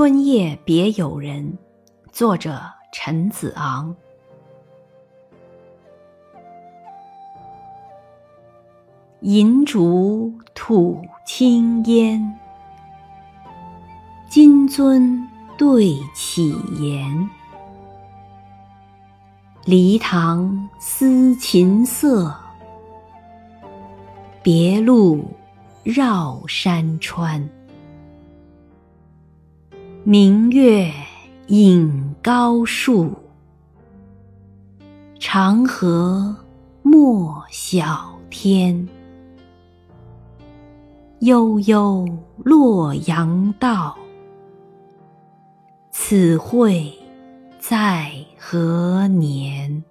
春夜别友人，作者陈子昂。银烛吐青烟，金樽对绮筵。梨塘思琴瑟，别路绕山川。明月隐高树，长河没晓天。悠悠洛阳道，此会在何年？